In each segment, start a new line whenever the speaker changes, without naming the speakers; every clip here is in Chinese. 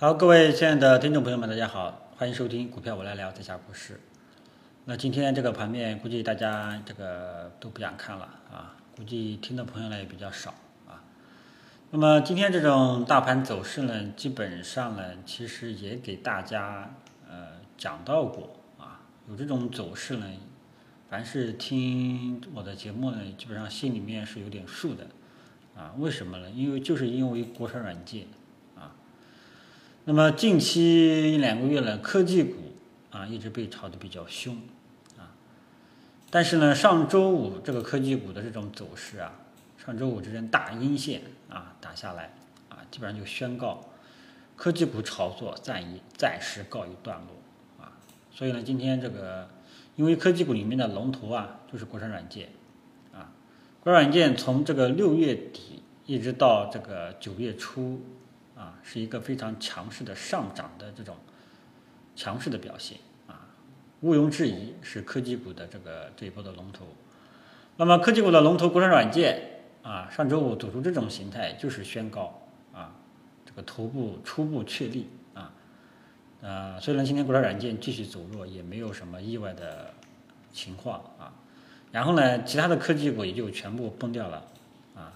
好，各位亲爱的听众朋友们，大家好，欢迎收听股票我来聊在下股市。那今天这个盘面，估计大家这个都不想看了啊，估计听的朋友呢也比较少啊。那么今天这种大盘走势呢，基本上呢，其实也给大家呃讲到过啊，有这种走势呢，凡是听我的节目呢，基本上心里面是有点数的啊。为什么呢？因为就是因为国产软件。那么近期一两个月呢，科技股啊一直被炒得比较凶啊，但是呢，上周五这个科技股的这种走势啊，上周五这根大阴线啊打下来啊，基本上就宣告科技股炒作暂一暂时告一段落啊，所以呢，今天这个因为科技股里面的龙头啊就是国产软件啊，国产软件从这个六月底一直到这个九月初。啊，是一个非常强势的上涨的这种强势的表现啊，毋庸置疑是科技股的这个这一波的龙头。那么科技股的龙头国产软件啊，上周五走出这种形态，就是宣告啊这个头部初步确立啊。呃，虽然今天国产软件继续走弱，也没有什么意外的情况啊。然后呢，其他的科技股也就全部崩掉了啊，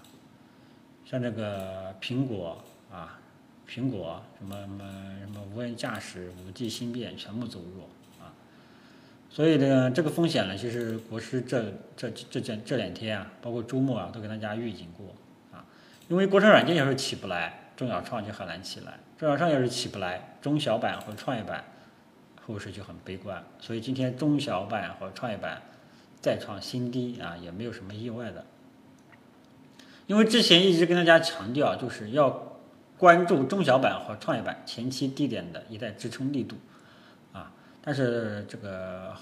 像这个苹果啊。苹果什么什么什么无人驾驶、五 G 芯片全部走弱啊，所以呢，这个风险呢，其实国师这这这这这两天啊，包括周末啊，都跟大家预警过啊，因为国产软件要是起不来，中小创就很难起来；中小创要是起不来，中小板和创业板后市就很悲观。所以今天中小板和创业板再创新低啊，也没有什么意外的，因为之前一直跟大家强调，就是要。关注中小板和创业板前期低点的一带支撑力度，啊，但是这个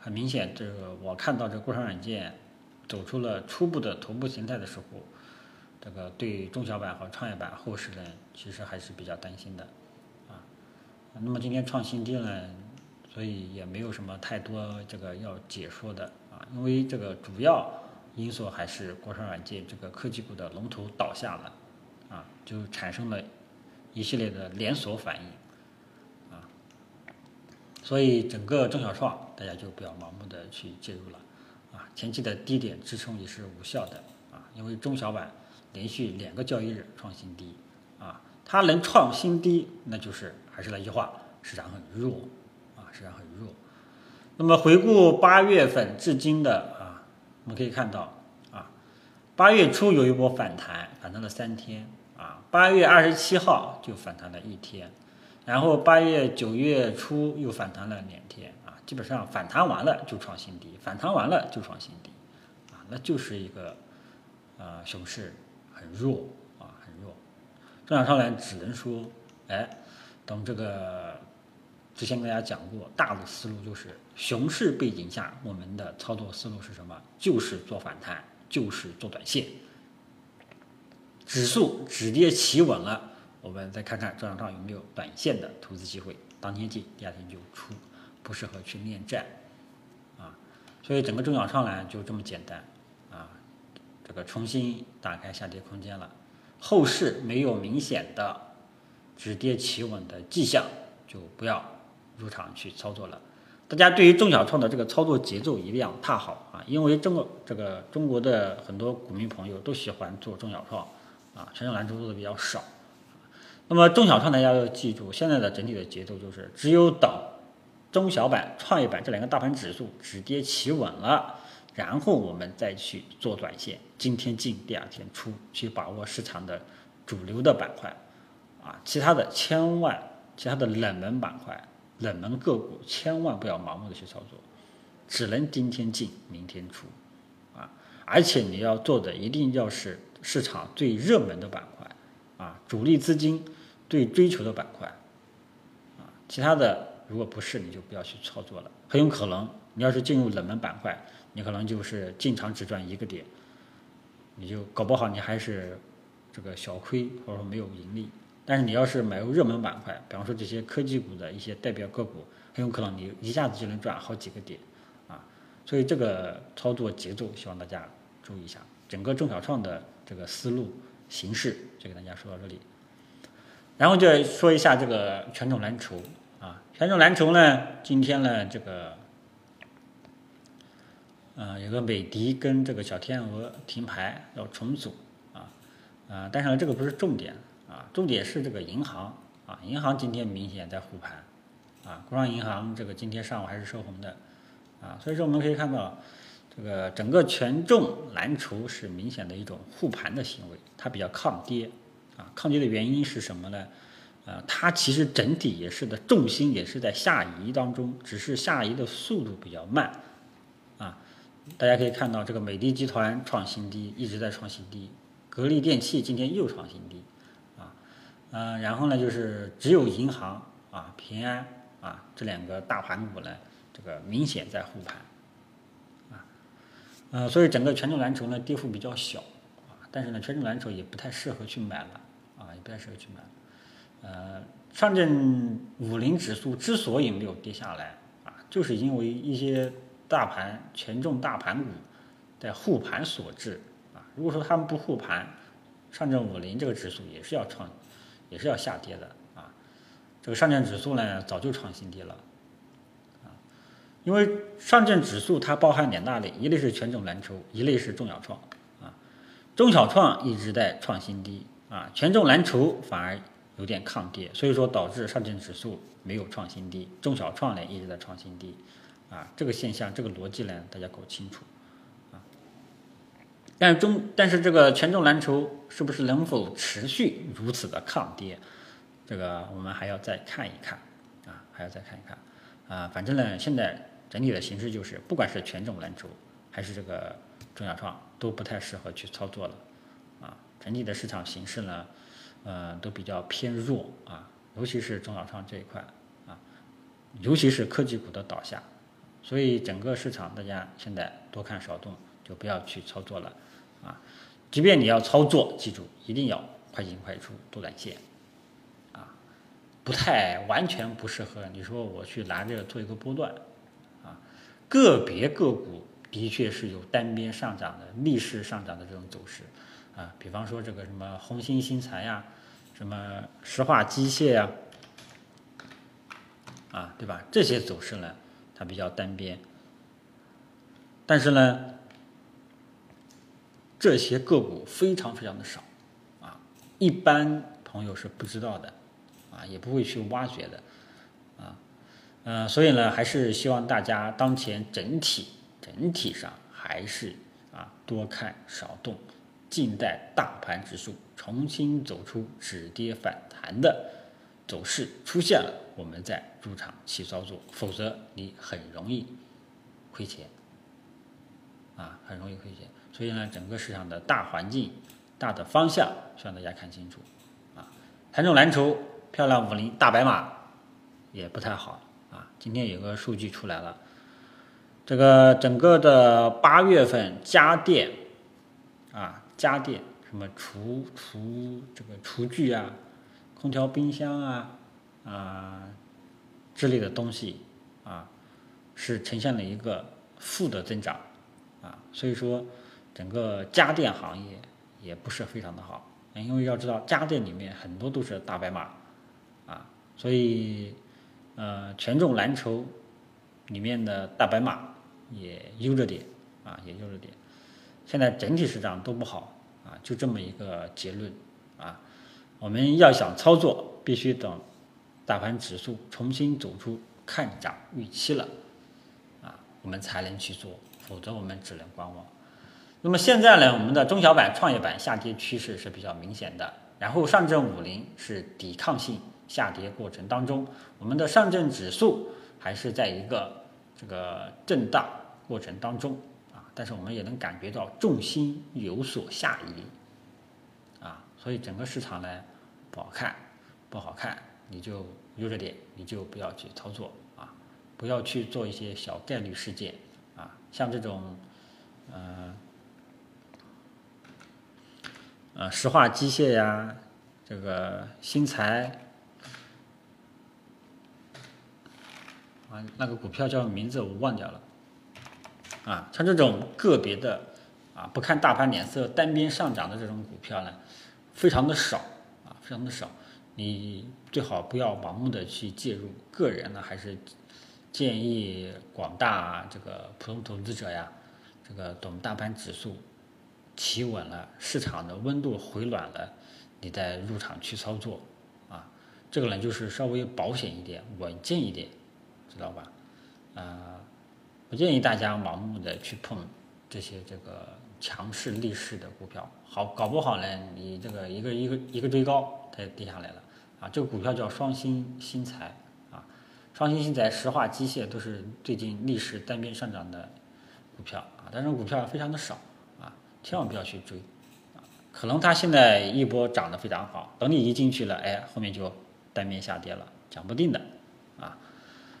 很明显，这个我看到这国产软件走出了初步的头部形态的时候，这个对中小板和创业板后市呢，其实还是比较担心的，啊，那么今天创新低呢，所以也没有什么太多这个要解说的啊，因为这个主要因素还是国产软件这个科技股的龙头倒下了。啊，就产生了一系列的连锁反应，啊，所以整个中小创大家就不要盲目的去介入了，啊，前期的低点支撑也是无效的，啊，因为中小板连续两个交易日创新低，啊，它能创新低，那就是还是那句话，市场很弱，啊，市场很弱。那么回顾八月份至今的啊，我们可以看到。啊八月初有一波反弹，反弹了三天。八月二十七号就反弹了一天，然后八月九月初又反弹了两天啊。基本上反弹完了就创新低，反弹完了就创新低，啊，那就是一个啊熊市很弱啊很弱。正常上来只能说，哎，等这个之前跟大家讲过，大的思路就是熊市背景下，我们的操作思路是什么？就是做反弹。就是做短线，指数止跌企稳了，我们再看看这场上有没有短线的投资机会。当天进，第二天就出，不适合去恋战啊。所以整个中小创呢就这么简单啊，这个重新打开下跌空间了。后市没有明显的止跌企稳的迹象，就不要入场去操作了。大家对于中小创的这个操作节奏一定要踏好啊，因为中国这个中国的很多股民朋友都喜欢做中小创，啊，权重蓝筹做的比较少。那么中小创大家要记住，现在的整体的节奏就是只有等中小板、创业板这两个大盘指数止跌企稳了，然后我们再去做短线，今天进，第二天出，去把握市场的主流的板块，啊，其他的千万，其他的冷门板块。冷门个股千万不要盲目的去操作，只能今天进明天出，啊！而且你要做的一定要是市场最热门的板块，啊，主力资金最追求的板块，啊，其他的如果不是你就不要去操作了。很有可能你要是进入冷门板块，你可能就是进场只赚一个点，你就搞不好你还是这个小亏或者说没有盈利。但是你要是买入热门板块，比方说这些科技股的一些代表个股，很有可能你一下子就能赚好几个点，啊，所以这个操作节奏希望大家注意一下。整个中小创的这个思路形式就给大家说到这里。然后就说一下这个权重蓝筹啊，权重蓝筹呢，今天呢这个，呃，有个美的跟这个小天鹅停牌要重组啊，啊，但是呢这个不是重点啊，重点是这个银行啊，银行今天明显在护盘啊，工商银行这个今天上午还是收红的啊，所以说我们可以看到这个整个权重蓝筹是明显的一种护盘的行为，它比较抗跌。啊，抗跌的原因是什么呢？呃，它其实整体也是的，重心也是在下移当中，只是下移的速度比较慢。啊，大家可以看到，这个美的集团创新低，一直在创新低；格力电器今天又创新低。啊，呃，然后呢，就是只有银行啊、平安啊这两个大盘股呢，这个明显在护盘。呃，所以整个权重蓝筹呢，跌幅比较小。啊，但是呢，权重蓝筹也不太适合去买了。啊，也不太适合去买，呃，上证五零指数之所以没有跌下来啊，就是因为一些大盘权重大盘股在护盘所致啊。如果说他们不护盘，上证五零这个指数也是要创，也是要下跌的啊。这个上证指数呢，早就创新低了，因为上证指数它包含两大类，一类是权重蓝筹，一类是中小创啊。中小创一直在创新低。啊，权重蓝筹反而有点抗跌，所以说导致上证指数没有创新低，中小创呢一直在创新低，啊，这个现象这个逻辑呢大家搞清楚，啊，但是中但是这个权重蓝筹是不是能否持续如此的抗跌，这个我们还要再看一看，啊，还要再看一看，啊，反正呢现在整体的形势就是，不管是权重蓝筹还是这个中小创都不太适合去操作了。啊整体的市场形势呢，呃，都比较偏弱啊，尤其是中小创这一块啊，尤其是科技股的倒下，所以整个市场大家现在多看少动，就不要去操作了啊。即便你要操作，记住一定要快进快出，多短线啊，不太完全不适合。你说我去拿这个做一个波段，个别个股的确是有单边上涨的逆势上涨的这种走势。啊，比方说这个什么红星新材呀，什么石化机械呀，啊，对吧？这些走势呢，它比较单边，但是呢，这些个股非常非常的少，啊，一般朋友是不知道的，啊，也不会去挖掘的，嗯，所以呢，还是希望大家当前整体整体上还是啊多看少动。静待大盘指数重新走出止跌反弹的走势出现了，我们再入场去操作，否则你很容易亏钱啊，很容易亏钱。所以呢，整个市场的大环境、大的方向，希望大家看清楚啊。盘中蓝筹漂亮五零大白马也不太好。今天有个数据出来了，这个整个的八月份家电啊。家电什么厨厨这个厨具啊，空调、冰箱啊啊之类的东西啊，是呈现了一个负的增长啊，所以说整个家电行业也不是非常的好，因为要知道家电里面很多都是大白马啊，所以呃权重蓝筹里面的大白马也悠着点啊，也悠着点。现在整体市场都不好啊，就这么一个结论啊。我们要想操作，必须等大盘指数重新走出看涨预期了啊，我们才能去做，否则我们只能观望。那么现在呢，我们的中小板、创业板下跌趋势是比较明显的，然后上证五零是抵抗性下跌过程当中，我们的上证指数还是在一个这个震荡过程当中啊。但是我们也能感觉到重心有所下移，啊，所以整个市场呢不好看，不好看，你就悠着点，你就不要去操作啊，不要去做一些小概率事件啊，像这种，呃，呃，石化机械呀，这个新材，啊，那个股票叫名字我忘掉了。啊，像这种个别的啊，不看大盘脸色单边上涨的这种股票呢，非常的少啊，非常的少。你最好不要盲目的去介入。个人呢，还是建议广大这个普通投资者呀，这个等大盘指数企稳了，市场的温度回暖了，你再入场去操作啊。这个呢，就是稍微保险一点、稳健一点，知道吧？啊，不建议大家盲目的去碰这些这个强势逆势的股票，好搞不好呢，你这个一个一个一个追高，它就跌下来了啊。这个股票叫双星新材啊，双星新材、石化机械都是最近逆势单边上涨的股票啊，但是股票非常的少啊，千万不要去追啊。可能它现在一波涨得非常好，等你一进去了，哎，后面就单边下跌了，讲不定的啊。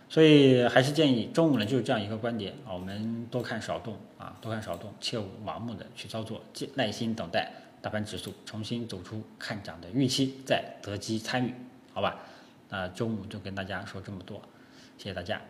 所以还是建议中午呢就是这样一个观点啊，我们多看少动啊，多看少动，切勿盲目的去操作，耐心等待大盘指数重新走出看涨的预期，再择机参与，好吧？那中午就跟大家说这么多，谢谢大家。